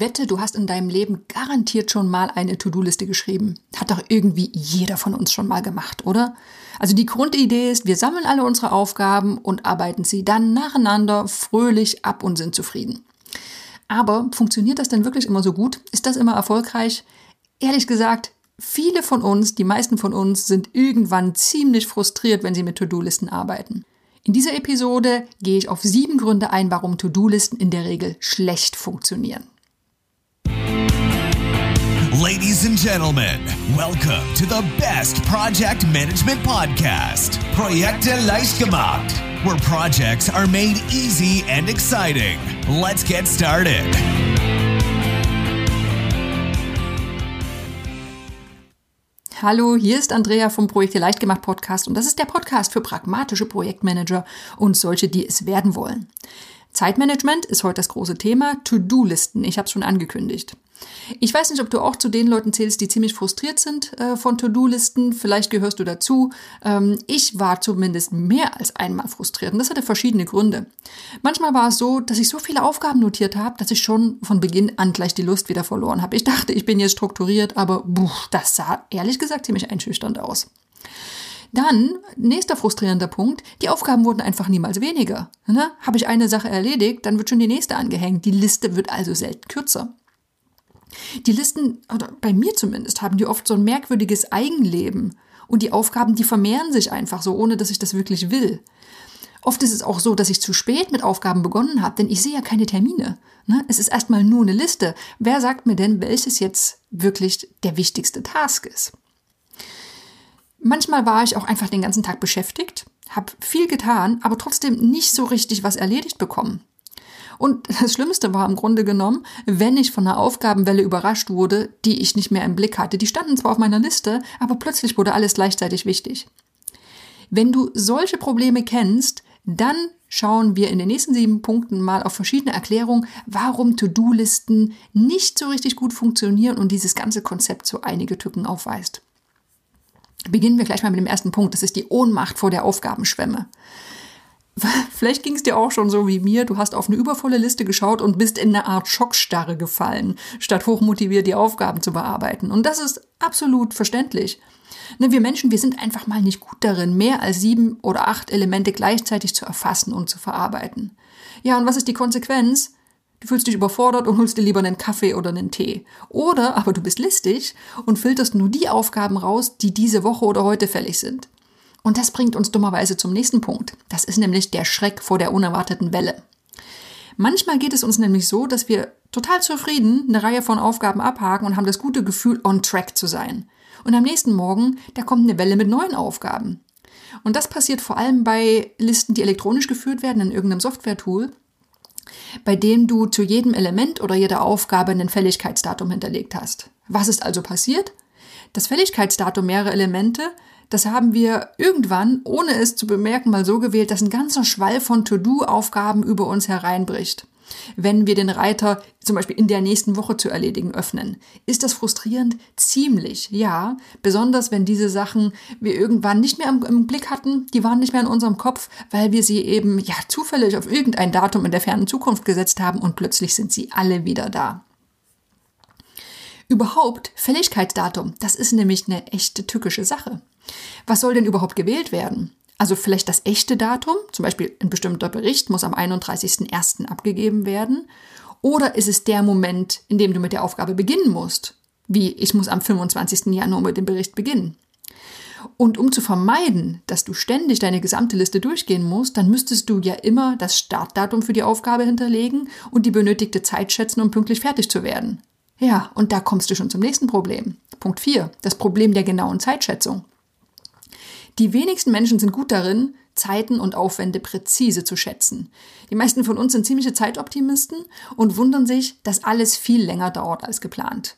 Wette, du hast in deinem Leben garantiert schon mal eine To-Do-Liste geschrieben. Hat doch irgendwie jeder von uns schon mal gemacht, oder? Also die Grundidee ist, wir sammeln alle unsere Aufgaben und arbeiten sie dann nacheinander fröhlich ab und sind zufrieden. Aber funktioniert das denn wirklich immer so gut? Ist das immer erfolgreich? Ehrlich gesagt, viele von uns, die meisten von uns, sind irgendwann ziemlich frustriert, wenn sie mit To-Do-Listen arbeiten. In dieser Episode gehe ich auf sieben Gründe ein, warum To-Do-Listen in der Regel schlecht funktionieren. Ladies and gentlemen, welcome to the best project management podcast, Projekte leicht gemacht, where projects are made easy and exciting. Let's get started. Hallo, hier ist Andrea vom Projekte leicht gemacht Podcast und das ist der Podcast für pragmatische Projektmanager und solche, die es werden wollen. Zeitmanagement ist heute das große Thema, To-Do-Listen, ich habe es schon angekündigt. Ich weiß nicht, ob du auch zu den Leuten zählst, die ziemlich frustriert sind äh, von To-Do-Listen. Vielleicht gehörst du dazu. Ähm, ich war zumindest mehr als einmal frustriert und das hatte verschiedene Gründe. Manchmal war es so, dass ich so viele Aufgaben notiert habe, dass ich schon von Beginn an gleich die Lust wieder verloren habe. Ich dachte, ich bin jetzt strukturiert, aber buh, das sah ehrlich gesagt ziemlich einschüchternd aus. Dann, nächster frustrierender Punkt, die Aufgaben wurden einfach niemals weniger. Ne? Habe ich eine Sache erledigt, dann wird schon die nächste angehängt. Die Liste wird also selten kürzer. Die Listen, oder bei mir zumindest, haben die oft so ein merkwürdiges Eigenleben. Und die Aufgaben, die vermehren sich einfach so, ohne dass ich das wirklich will. Oft ist es auch so, dass ich zu spät mit Aufgaben begonnen habe, denn ich sehe ja keine Termine. Ne? Es ist erstmal nur eine Liste. Wer sagt mir denn, welches jetzt wirklich der wichtigste Task ist? Manchmal war ich auch einfach den ganzen Tag beschäftigt, habe viel getan, aber trotzdem nicht so richtig was erledigt bekommen. Und das Schlimmste war im Grunde genommen, wenn ich von einer Aufgabenwelle überrascht wurde, die ich nicht mehr im Blick hatte. Die standen zwar auf meiner Liste, aber plötzlich wurde alles gleichzeitig wichtig. Wenn du solche Probleme kennst, dann schauen wir in den nächsten sieben Punkten mal auf verschiedene Erklärungen, warum To-Do-Listen nicht so richtig gut funktionieren und dieses ganze Konzept so einige Tücken aufweist. Beginnen wir gleich mal mit dem ersten Punkt. Das ist die Ohnmacht vor der Aufgabenschwemme. Vielleicht ging es dir auch schon so wie mir. Du hast auf eine übervolle Liste geschaut und bist in eine Art Schockstarre gefallen, statt hochmotiviert die Aufgaben zu bearbeiten. Und das ist absolut verständlich. Ne, wir Menschen, wir sind einfach mal nicht gut darin, mehr als sieben oder acht Elemente gleichzeitig zu erfassen und zu verarbeiten. Ja, und was ist die Konsequenz? Du fühlst dich überfordert und holst dir lieber einen Kaffee oder einen Tee. Oder aber du bist listig und filterst nur die Aufgaben raus, die diese Woche oder heute fällig sind. Und das bringt uns dummerweise zum nächsten Punkt. Das ist nämlich der Schreck vor der unerwarteten Welle. Manchmal geht es uns nämlich so, dass wir total zufrieden eine Reihe von Aufgaben abhaken und haben das gute Gefühl, on track zu sein. Und am nächsten Morgen, da kommt eine Welle mit neuen Aufgaben. Und das passiert vor allem bei Listen, die elektronisch geführt werden in irgendeinem Software-Tool, bei dem du zu jedem Element oder jeder Aufgabe ein Fälligkeitsdatum hinterlegt hast. Was ist also passiert? Das Fälligkeitsdatum mehrerer Elemente das haben wir irgendwann, ohne es zu bemerken, mal so gewählt, dass ein ganzer Schwall von To-Do-Aufgaben über uns hereinbricht. Wenn wir den Reiter zum Beispiel in der nächsten Woche zu erledigen öffnen. Ist das frustrierend? Ziemlich, ja. Besonders wenn diese Sachen wir irgendwann nicht mehr im, im, Blick hatten, die waren nicht mehr in unserem Kopf, weil wir sie eben ja zufällig auf irgendein Datum in der fernen Zukunft gesetzt haben und plötzlich sind sie alle wieder da. Überhaupt Fälligkeitsdatum, das ist nämlich eine echte tückische Sache. Was soll denn überhaupt gewählt werden? Also vielleicht das echte Datum, zum Beispiel ein bestimmter Bericht muss am 31.01. abgegeben werden. Oder ist es der Moment, in dem du mit der Aufgabe beginnen musst? Wie ich muss am 25. Januar mit dem Bericht beginnen. Und um zu vermeiden, dass du ständig deine gesamte Liste durchgehen musst, dann müsstest du ja immer das Startdatum für die Aufgabe hinterlegen und die benötigte Zeit schätzen, um pünktlich fertig zu werden. Ja, und da kommst du schon zum nächsten Problem. Punkt 4. Das Problem der genauen Zeitschätzung. Die wenigsten Menschen sind gut darin, Zeiten und Aufwände präzise zu schätzen. Die meisten von uns sind ziemliche Zeitoptimisten und wundern sich, dass alles viel länger dauert als geplant.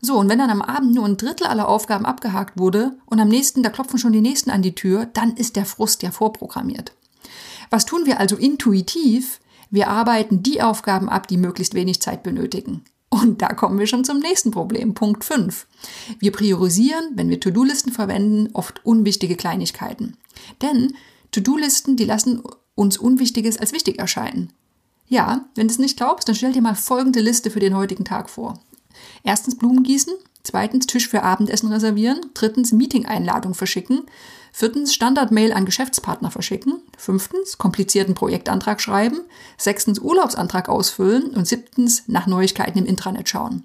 So, und wenn dann am Abend nur ein Drittel aller Aufgaben abgehakt wurde und am nächsten, da klopfen schon die nächsten an die Tür, dann ist der Frust ja vorprogrammiert. Was tun wir also intuitiv? Wir arbeiten die Aufgaben ab, die möglichst wenig Zeit benötigen. Und da kommen wir schon zum nächsten Problem, Punkt 5. Wir priorisieren, wenn wir To-Do-Listen verwenden, oft unwichtige Kleinigkeiten. Denn To-Do-Listen, die lassen uns Unwichtiges als wichtig erscheinen. Ja, wenn du es nicht glaubst, dann stell dir mal folgende Liste für den heutigen Tag vor. Erstens Blumen gießen, zweitens Tisch für Abendessen reservieren, drittens Meeting-Einladung verschicken, viertens Standard-Mail an Geschäftspartner verschicken, fünftens komplizierten Projektantrag schreiben, sechstens Urlaubsantrag ausfüllen und siebtens nach Neuigkeiten im Intranet schauen.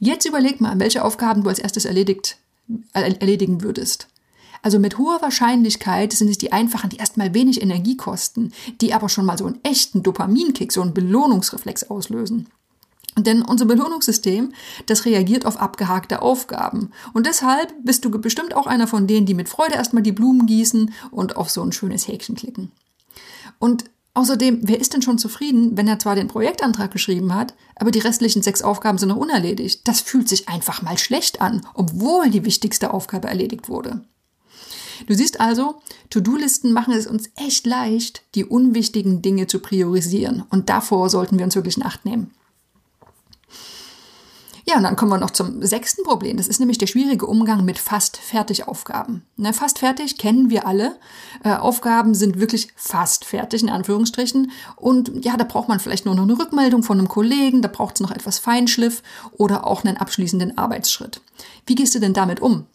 Jetzt überleg mal, welche Aufgaben du als erstes erledigt, äh, erledigen würdest. Also mit hoher Wahrscheinlichkeit sind es die einfachen, die erstmal wenig Energie kosten, die aber schon mal so einen echten Dopaminkick, so einen Belohnungsreflex auslösen. Denn unser Belohnungssystem, das reagiert auf abgehakte Aufgaben. Und deshalb bist du bestimmt auch einer von denen, die mit Freude erstmal die Blumen gießen und auf so ein schönes Häkchen klicken. Und außerdem, wer ist denn schon zufrieden, wenn er zwar den Projektantrag geschrieben hat, aber die restlichen sechs Aufgaben sind noch unerledigt? Das fühlt sich einfach mal schlecht an, obwohl die wichtigste Aufgabe erledigt wurde. Du siehst also, To-Do-Listen machen es uns echt leicht, die unwichtigen Dinge zu priorisieren. Und davor sollten wir uns wirklich in Acht nehmen. Ja, und dann kommen wir noch zum sechsten Problem. Das ist nämlich der schwierige Umgang mit fast fertig Aufgaben. Ne, fast fertig kennen wir alle. Äh, Aufgaben sind wirklich fast fertig, in Anführungsstrichen. Und ja, da braucht man vielleicht nur noch eine Rückmeldung von einem Kollegen, da braucht es noch etwas Feinschliff oder auch einen abschließenden Arbeitsschritt. Wie gehst du denn damit um?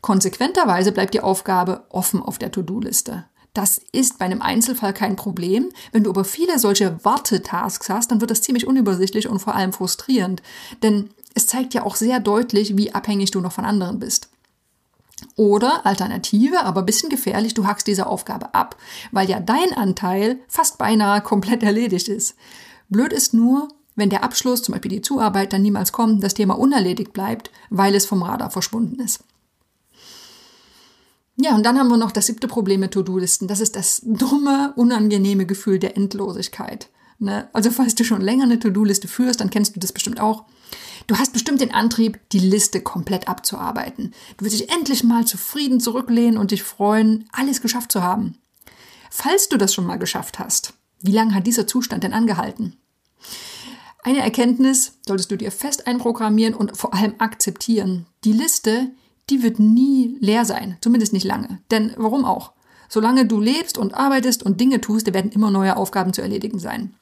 Konsequenterweise bleibt die Aufgabe offen auf der To-Do-Liste. Das ist bei einem Einzelfall kein Problem. Wenn du aber viele solche Wartetasks hast, dann wird das ziemlich unübersichtlich und vor allem frustrierend. Denn es zeigt ja auch sehr deutlich, wie abhängig du noch von anderen bist. Oder Alternative, aber bisschen gefährlich, du hackst diese Aufgabe ab, weil ja dein Anteil fast beinahe komplett erledigt ist. Blöd ist nur, wenn der Abschluss, zum Beispiel die Zuarbeit, dann niemals kommt, das Thema unerledigt bleibt, weil es vom Radar verschwunden ist. Ja, und dann haben wir noch das siebte Problem mit To-Do-Listen. Das ist das dumme, unangenehme Gefühl der Endlosigkeit. Ne? Also falls du schon länger eine To-Do-Liste führst, dann kennst du das bestimmt auch. Du hast bestimmt den Antrieb, die Liste komplett abzuarbeiten. Du willst dich endlich mal zufrieden zurücklehnen und dich freuen, alles geschafft zu haben. Falls du das schon mal geschafft hast, wie lange hat dieser Zustand denn angehalten? Eine Erkenntnis solltest du dir fest einprogrammieren und vor allem akzeptieren. Die Liste, die wird nie leer sein, zumindest nicht lange. Denn warum auch? Solange du lebst und arbeitest und Dinge tust, werden immer neue Aufgaben zu erledigen sein.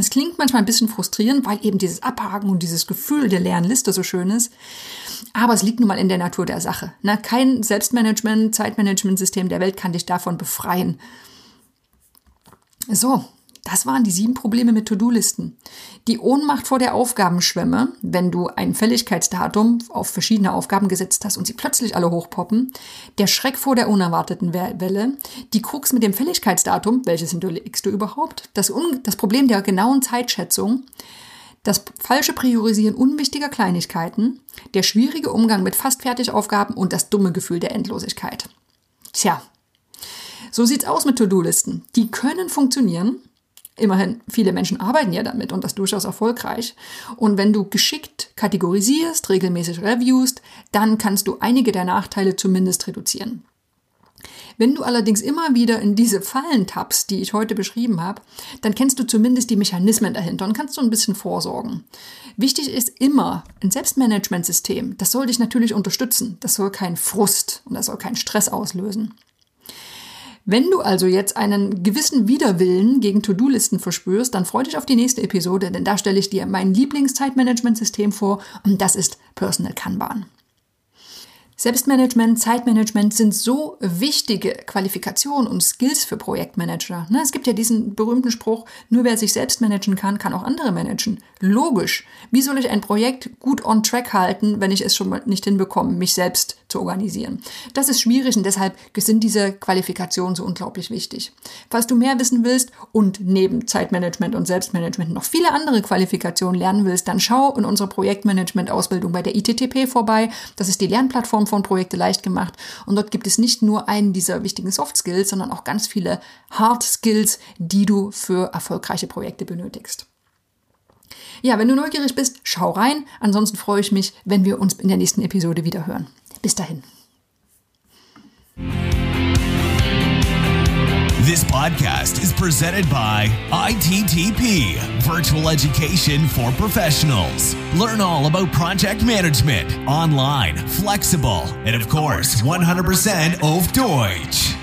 Es klingt manchmal ein bisschen frustrierend, weil eben dieses Abhaken und dieses Gefühl der leeren Liste so schön ist. Aber es liegt nun mal in der Natur der Sache. Kein Selbstmanagement, Zeitmanagementsystem der Welt kann dich davon befreien. So, das waren die sieben Probleme mit To-Do-Listen. Die Ohnmacht vor der Aufgabenschwemme, wenn du ein Fälligkeitsdatum auf verschiedene Aufgaben gesetzt hast und sie plötzlich alle hochpoppen. Der Schreck vor der unerwarteten Welle. Die Krux mit dem Fälligkeitsdatum, welches hinterlegst du überhaupt? Das, das Problem der genauen Zeitschätzung. Das falsche Priorisieren unwichtiger Kleinigkeiten. Der schwierige Umgang mit fast Fertigaufgaben und das dumme Gefühl der Endlosigkeit. Tja, so sieht's aus mit To-Do-Listen. Die können funktionieren, Immerhin, viele Menschen arbeiten ja damit und das durchaus erfolgreich. Und wenn du geschickt kategorisierst, regelmäßig reviewst, dann kannst du einige der Nachteile zumindest reduzieren. Wenn du allerdings immer wieder in diese Fallen tappst, die ich heute beschrieben habe, dann kennst du zumindest die Mechanismen dahinter und kannst so ein bisschen vorsorgen. Wichtig ist immer ein Selbstmanagementsystem. Das soll dich natürlich unterstützen. Das soll keinen Frust und das soll keinen Stress auslösen. Wenn du also jetzt einen gewissen Widerwillen gegen To-Do-Listen verspürst, dann freu dich auf die nächste Episode, denn da stelle ich dir mein Lieblingszeitmanagementsystem vor und das ist Personal Kanban. Selbstmanagement, Zeitmanagement sind so wichtige Qualifikationen und Skills für Projektmanager. Ne, es gibt ja diesen berühmten Spruch, nur wer sich selbst managen kann, kann auch andere managen. Logisch. Wie soll ich ein Projekt gut on track halten, wenn ich es schon nicht hinbekomme, mich selbst zu organisieren? Das ist schwierig und deshalb sind diese Qualifikationen so unglaublich wichtig. Falls du mehr wissen willst und neben Zeitmanagement und Selbstmanagement noch viele andere Qualifikationen lernen willst, dann schau in unserer Projektmanagement-Ausbildung bei der ITTP vorbei. Das ist die Lernplattform von Projekte leicht gemacht. Und dort gibt es nicht nur einen dieser wichtigen Soft Skills, sondern auch ganz viele Hard Skills, die du für erfolgreiche Projekte benötigst. Ja, wenn du neugierig bist, schau rein. Ansonsten freue ich mich, wenn wir uns in der nächsten Episode wieder hören. Bis dahin. This podcast is presented by ITTP, Virtual Education for Professionals. Learn all about project management, online, flexible, and of course, 100% auf Deutsch.